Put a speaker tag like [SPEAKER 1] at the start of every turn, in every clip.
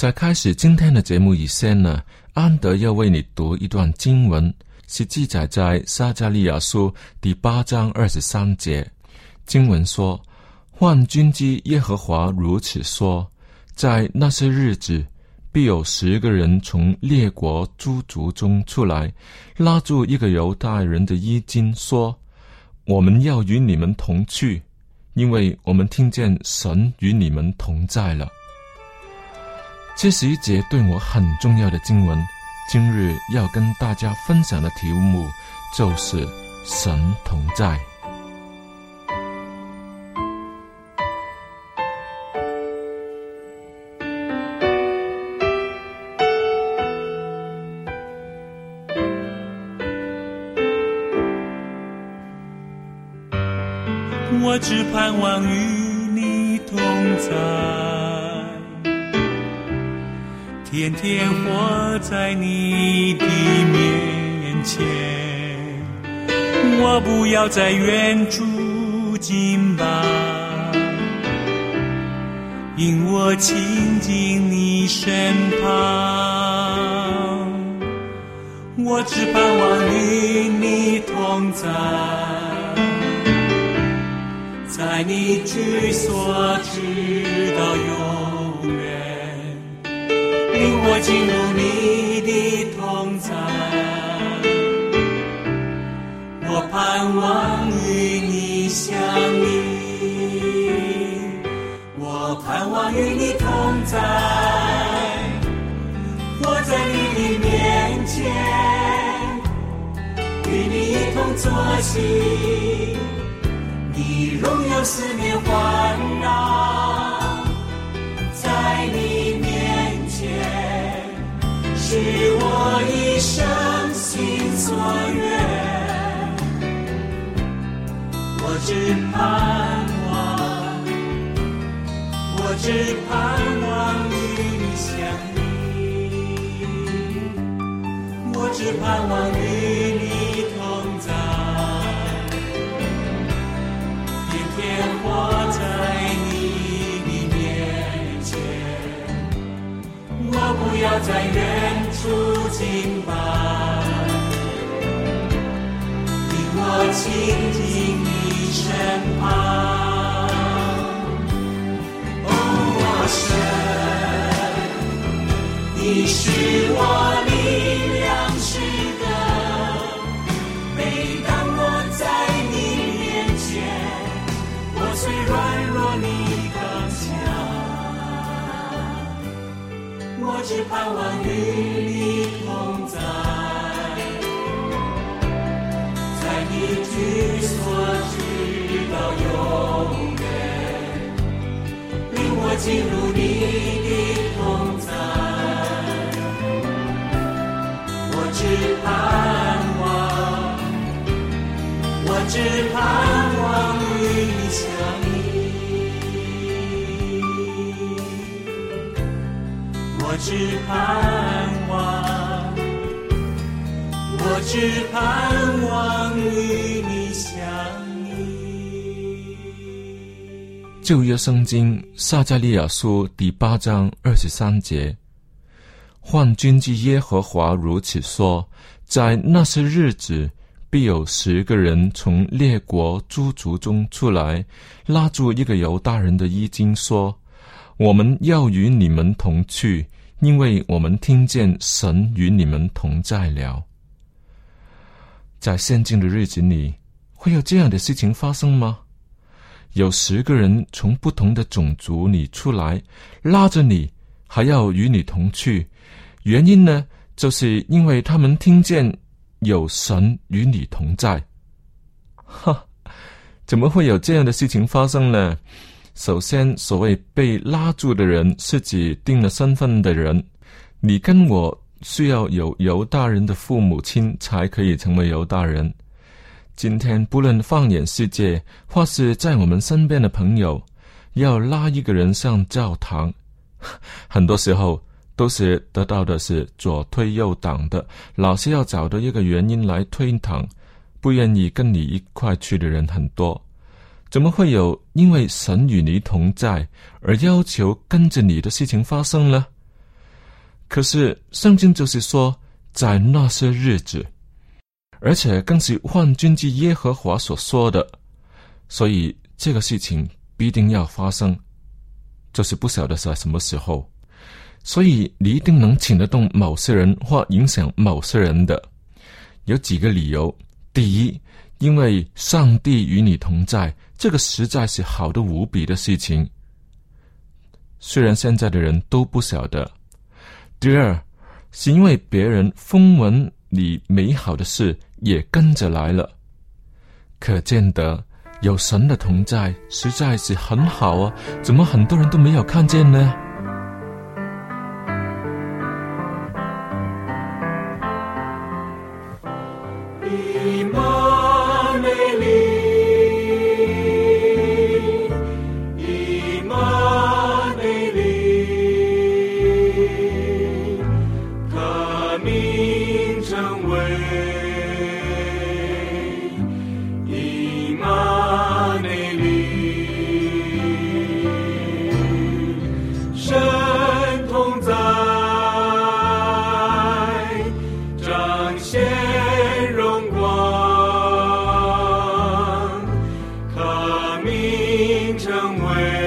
[SPEAKER 1] 在开始今天的节目以前呢，安德要为你读一段经文，是记载在撒加利亚书第八章二十三节。经文说：“万军之耶和华如此说，在那些日子，必有十个人从列国诸族中出来，拉住一个犹太人的衣襟，说：我们要与你们同去，因为我们听见神与你们同在了。”这是一节对我很重要的经文，今日要跟大家分享的题目就是“神同在”。
[SPEAKER 2] 我只盼望与你同在。天天活在你的面前，我不要在远处近吧，因我亲近你身旁。我只盼望与你同在，在你居所直到永。进入你的同在，我盼望与你相依，我盼望与你同在，我在你的面前，与你一同作戏，你荣耀四面环绕，在你许。我一生心所愿，我只盼望，我只盼望与你相依，我只盼望与你同在，天天活在你的面前，我不要再远。处境吧，令我亲近你身旁。哦，我神，你是我力量之根。每当我在你面前，我虽软弱，你刚强。我只盼望与。进入你的同在。我只盼望，我只盼望与你相依，我只盼望，我只盼望与
[SPEAKER 1] 旧约圣经撒加利亚书第八章二十三节，换君之耶和华如此说：在那些日子，必有十个人从列国诸族中出来，拉住一个犹大人的衣襟，说：“我们要与你们同去，因为我们听见神与你们同在了。”在现今的日子里，会有这样的事情发生吗？有十个人从不同的种族里出来，拉着你，还要与你同去。原因呢，就是因为他们听见有神与你同在。哈，怎么会有这样的事情发生呢？首先，所谓被拉住的人，是指定了身份的人。你跟我需要有犹大人的父母亲，才可以成为犹大人。今天，不论放眼世界，或是在我们身边的朋友，要拉一个人上教堂，很多时候都是得到的是左推右挡的，老是要找到一个原因来推搪，不愿意跟你一块去的人很多。怎么会有因为神与你同在而要求跟着你的事情发生呢？可是圣经就是说，在那些日子。而且更是万军之耶和华所说的，所以这个事情必定要发生，就是不晓得在什么时候。所以你一定能请得动某些人或影响某些人的，有几个理由：第一，因为上帝与你同在，这个实在是好的无比的事情，虽然现在的人都不晓得；第二，是因为别人风闻你美好的事。也跟着来了，可见得有神的同在，实在是很好啊！怎么很多人都没有看见呢？成为。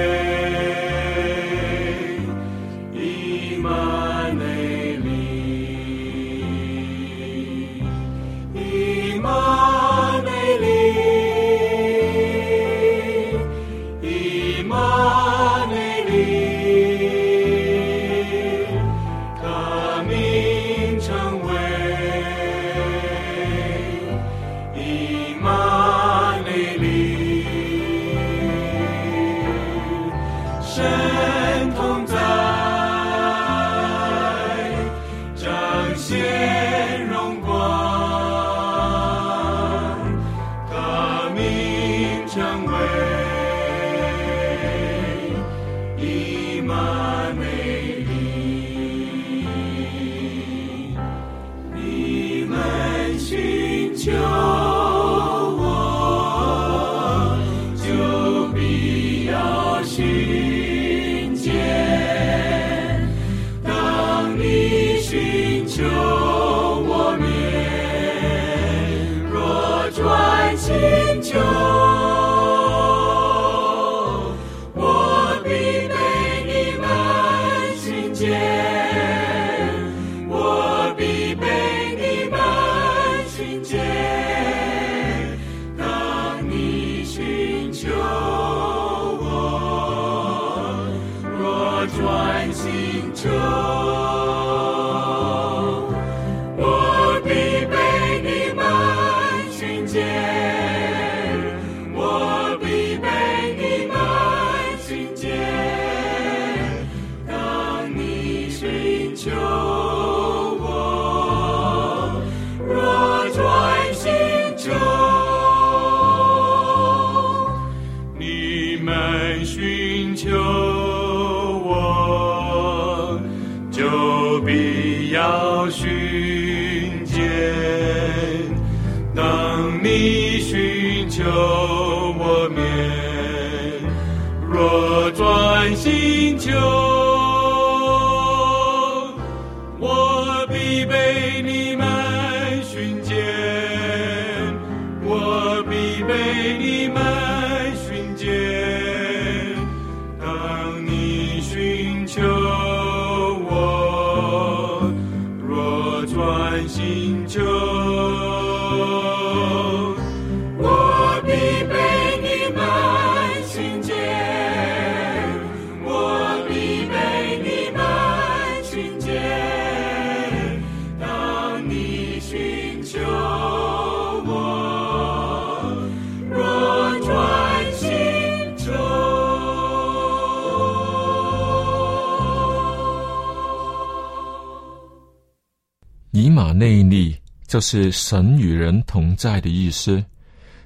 [SPEAKER 1] 内利就是神与人同在的意思，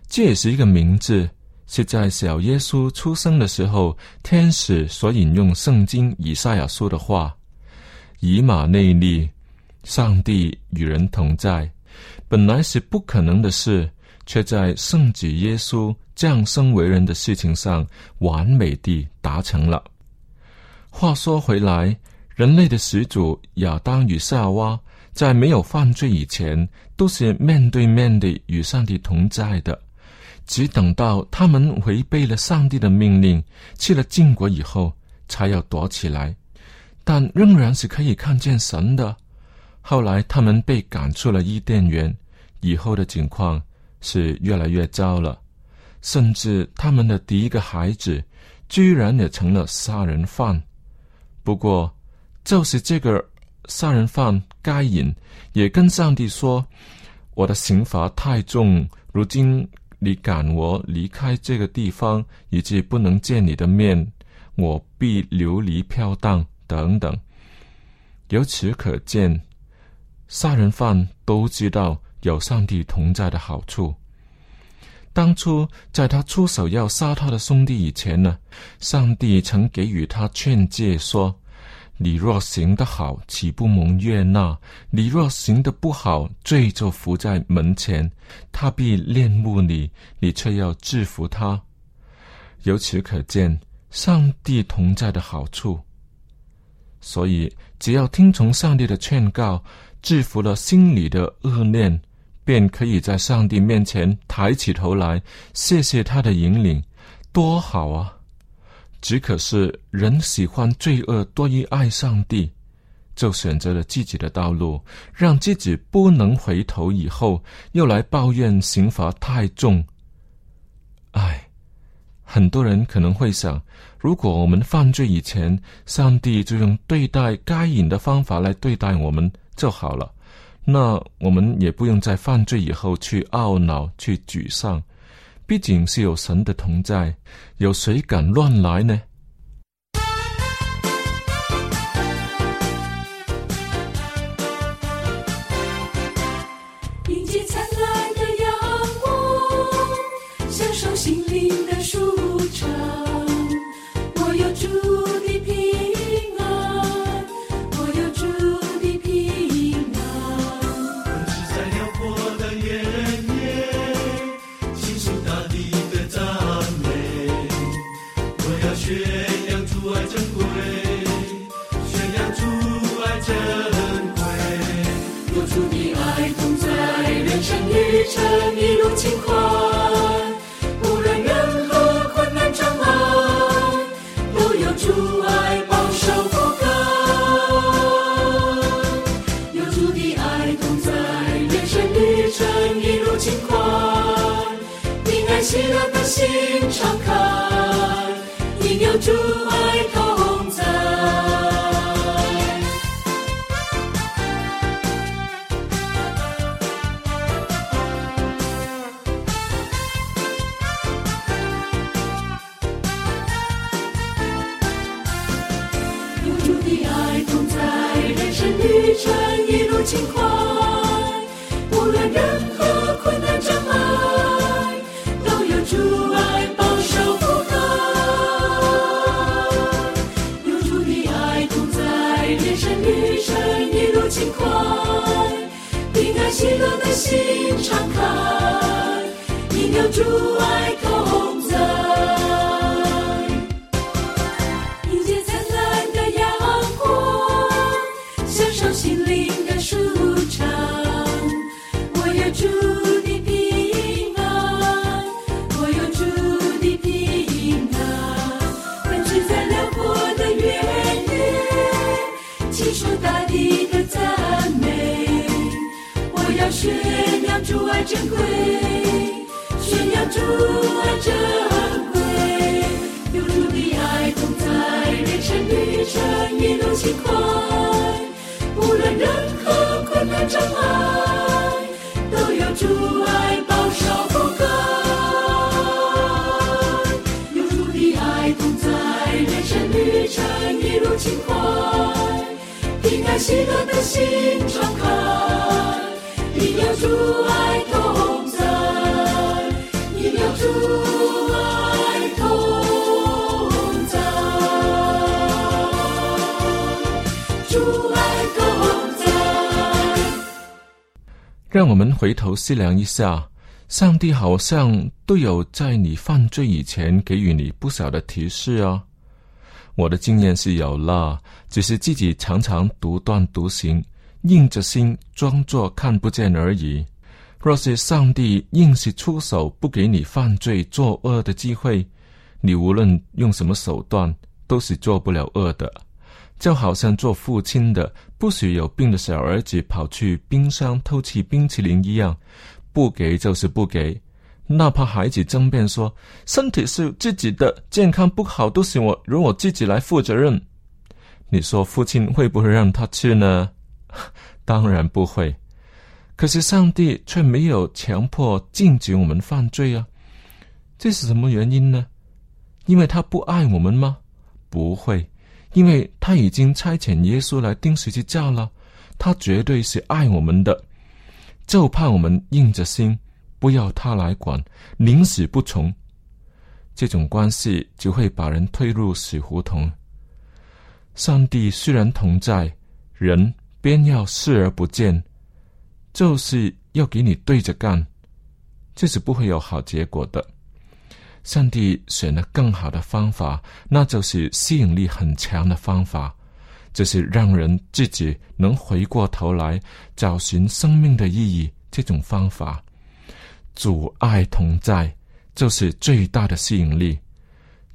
[SPEAKER 1] 这也是一个名字，是在小耶稣出生的时候，天使所引用圣经以赛亚书的话：“以马内利，上帝与人同在。”本来是不可能的事，却在圣子耶稣降生为人的事情上完美地达成了。话说回来，人类的始祖亚当与夏娃。在没有犯罪以前，都是面对面的与上帝同在的。只等到他们违背了上帝的命令，去了禁国以后，才要躲起来。但仍然是可以看见神的。后来他们被赶出了伊甸园，以后的情况是越来越糟了。甚至他们的第一个孩子，居然也成了杀人犯。不过，就是这个。杀人犯该隐也跟上帝说：“我的刑罚太重，如今你赶我离开这个地方，以及不能见你的面，我必流离飘荡。”等等。由此可见，杀人犯都知道有上帝同在的好处。当初在他出手要杀他的兄弟以前呢，上帝曾给予他劝诫说。你若行得好，岂不蒙悦纳？你若行得不好，罪就伏在门前，他必恋慕你，你却要制服他。由此可见，上帝同在的好处。所以，只要听从上帝的劝告，制服了心里的恶念，便可以在上帝面前抬起头来，谢谢他的引领，多好啊！只可是人喜欢罪恶多于爱上帝，就选择了自己的道路，让自己不能回头。以后又来抱怨刑罚太重。唉，很多人可能会想：如果我们犯罪以前，上帝就用对待该隐的方法来对待我们就好了，那我们也不用在犯罪以后去懊恼、去沮丧。毕竟是有神的同在，有谁敢乱来呢？
[SPEAKER 3] 喜乐的心敞开，因有主爱主爱同在，迎接灿烂的阳光，享受心灵的舒畅。我有主的平安，我有主的平安，奔驰在辽阔的原野，祈求大地的赞美。我要宣扬主爱珍贵。主啊珍贵，有主的爱同在，人生旅程一路轻快。无论任何困难障碍，都有主爱保守覆盖。有主的爱同在，人生旅程一路轻快，平安喜乐的心。
[SPEAKER 1] 让我们回头思量一下，上帝好像都有在你犯罪以前给予你不少的提示啊。我的经验是有了，只是自己常常独断独行，硬着心装作看不见而已。若是上帝硬是出手，不给你犯罪作恶的机会，你无论用什么手段，都是做不了恶的。就好像做父亲的不许有病的小儿子跑去冰箱偷吃冰淇淋一样，不给就是不给。哪怕孩子争辩说身体是自己的，健康不好都是我由我自己来负责任，你说父亲会不会让他去呢？当然不会。可是上帝却没有强迫禁止我们犯罪啊，这是什么原因呢？因为他不爱我们吗？不会，因为他已经差遣耶稣来钉十字架了，他绝对是爱我们的，就怕我们硬着心不要他来管，宁死不从。这种关系只会把人推入死胡同。上帝虽然同在，人偏要视而不见。就是要给你对着干，这是不会有好结果的。上帝选了更好的方法，那就是吸引力很强的方法，就是让人自己能回过头来找寻生命的意义。这种方法，主爱同在，就是最大的吸引力。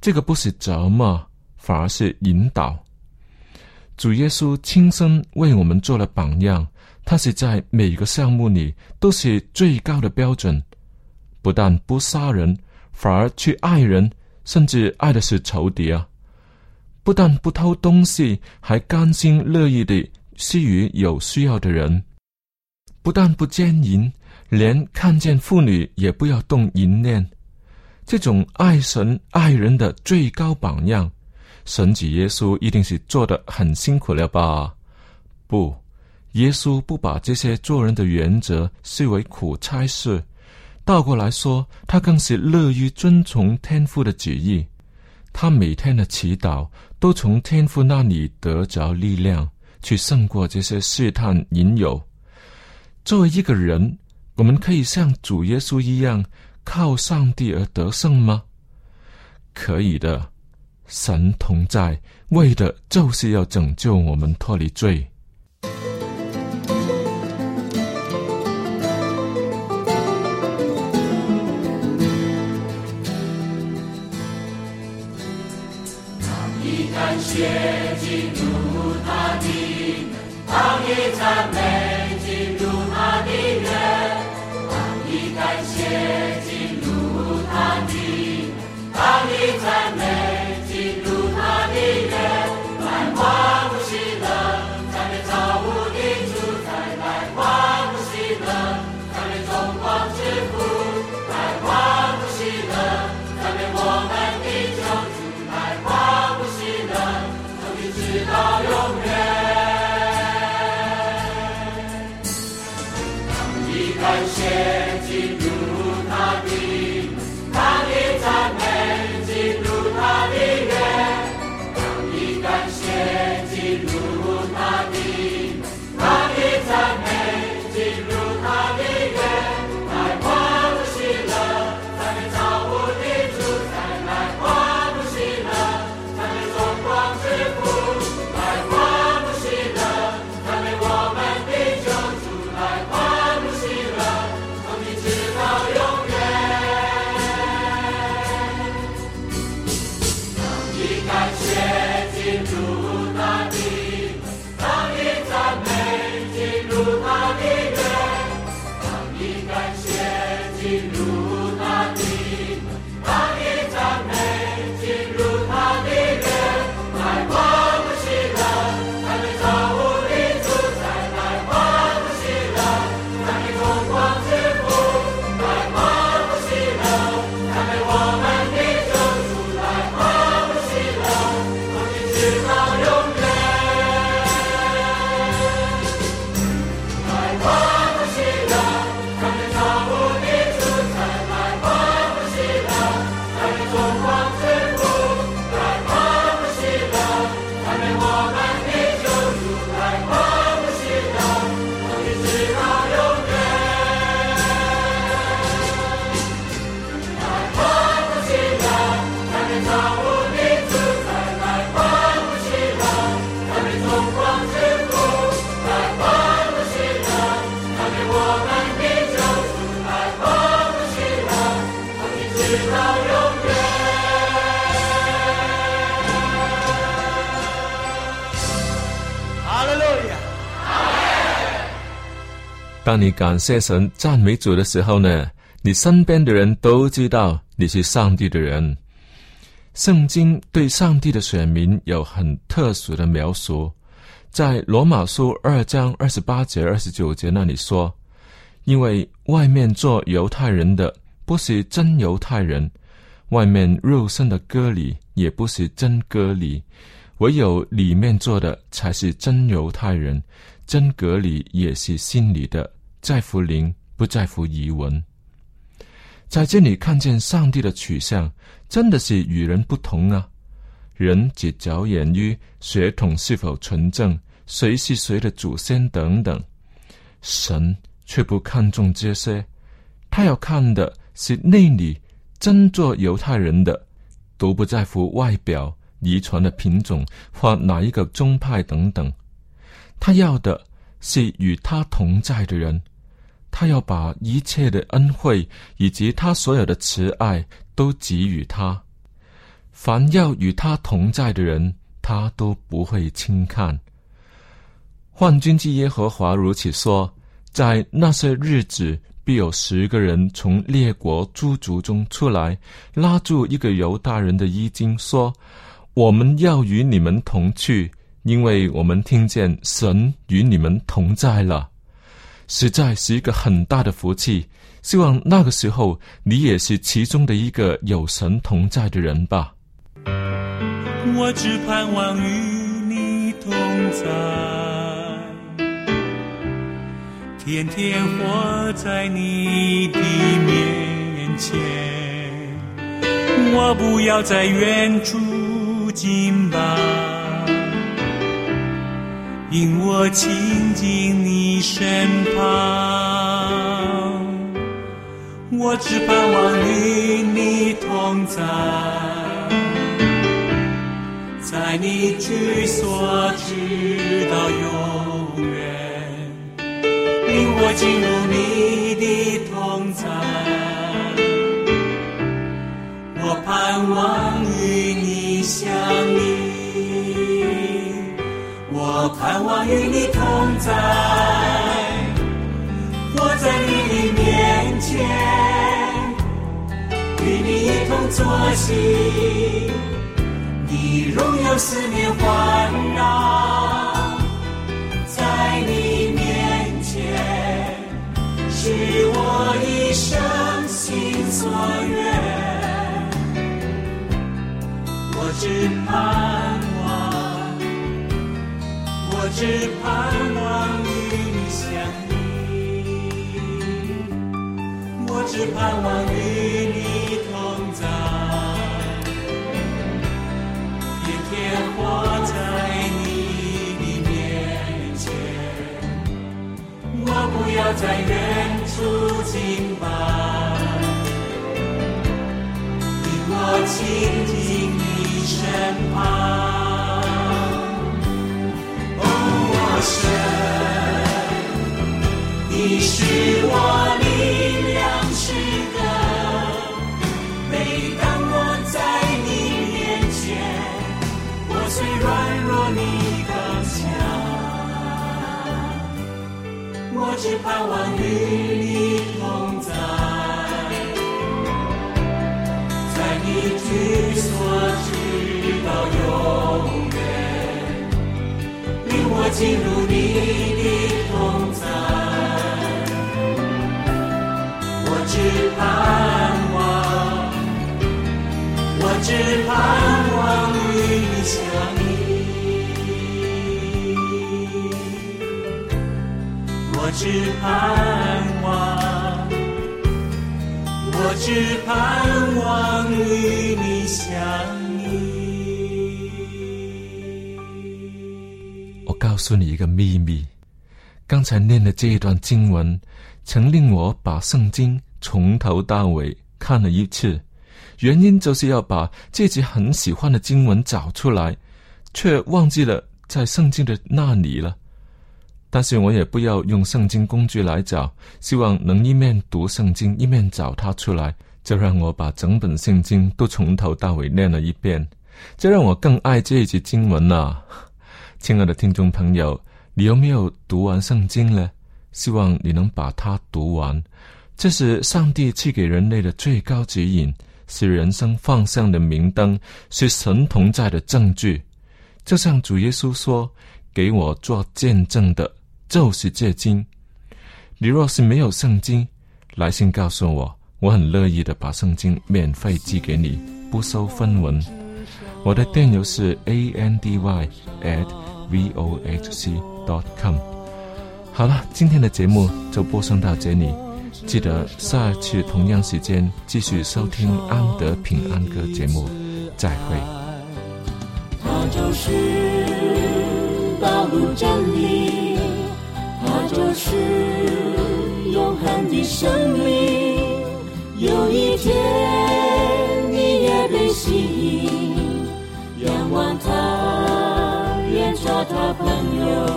[SPEAKER 1] 这个不是折磨，反而是引导。主耶稣亲身为我们做了榜样。他是在每个项目里都是最高的标准，不但不杀人，反而去爱人，甚至爱的是仇敌啊！不但不偷东西，还甘心乐意地施予有需要的人；不但不奸淫，连看见妇女也不要动淫念。这种爱神爱人的最高榜样，神子耶稣一定是做的很辛苦了吧？不。耶稣不把这些做人的原则视为苦差事，倒过来说，他更是乐于遵从天父的旨意。他每天的祈祷都从天父那里得着力量，去胜过这些试探引诱。作为一个人，我们可以像主耶稣一样靠上帝而得胜吗？可以的，神同在，为的就是要拯救我们脱离罪。
[SPEAKER 3] 谢进入他的门，当以赞美进入他的园，当以感谢。当
[SPEAKER 1] 你感谢神、赞美主的时候呢，你身边的人都知道你是上帝的人。圣经对上帝的选民有很特殊的描述，在罗马书二章二十八节、二十九节那里说：“因为外面做犹太人的不是真犹太人，外面肉身的割礼也不是真割礼，唯有里面做的才是真犹太人。真割礼也是心里的，在乎灵，不在乎遗文。”在这里看见上帝的取向，真的是与人不同啊！人只着眼于血统是否纯正，谁是谁的祖先等等，神却不看重这些，他要看的是内里真做犹太人的，都不在乎外表、遗传的品种或哪一个宗派等等，他要的是与他同在的人。他要把一切的恩惠以及他所有的慈爱都给予他，凡要与他同在的人，他都不会轻看。幻君之耶和华如此说：在那些日子，必有十个人从列国诸族中出来，拉住一个犹大人的衣襟，说：“我们要与你们同去，因为我们听见神与你们同在了。”实在是一个很大的福气，希望那个时候你也是其中的一个有神同在的人吧。
[SPEAKER 2] 我只盼望与你同在，天天活在你的面前。我不要在远处敬拜。引我亲近你身旁，我只盼望与你同在，在你居所直到永远，引我进入你的同在，我盼望我盼望与你同在，活在你的面前，与你一同作戏，你荣耀四面环绕，在你面前是我一生心所愿，我只盼。只盼望与你相依，我只盼望与你同在，天天活在你的面前。我不要在远处敬拜，引我亲近你身旁。神，你是我力量之根。每当我在你面前，我虽软弱，你刚强。我只盼望与你同在，在你居所直到进入你的同在，我只盼望，我只盼望与你相依，我只盼望，我只盼望与你相。
[SPEAKER 1] 告诉你一个秘密，刚才念的这一段经文，曾令我把圣经从头到尾看了一次。原因就是要把自己很喜欢的经文找出来，却忘记了在圣经的那里了。但是我也不要用圣经工具来找，希望能一面读圣经，一面找它出来，就让我把整本圣经都从头到尾念了一遍，这让我更爱这一节经文啊！亲爱的听众朋友，你有没有读完圣经呢？希望你能把它读完。这是上帝赐给人类的最高指引，是人生方向的明灯，是神同在的证据。就像主耶稣说：“给我做见证的，就是这经。你若是没有圣经，来信告诉我，我很乐意的把圣经免费寄给你，不收分文。我的电邮是 a n d y at v o h c dot com。好了，今天的节目就播送到这里。记得下一次同样时间继续收听安德平安歌节目，再会。
[SPEAKER 2] 他就是道路真理，他就是永恒的生命。有一天你也被吸引，仰望他，他朋友。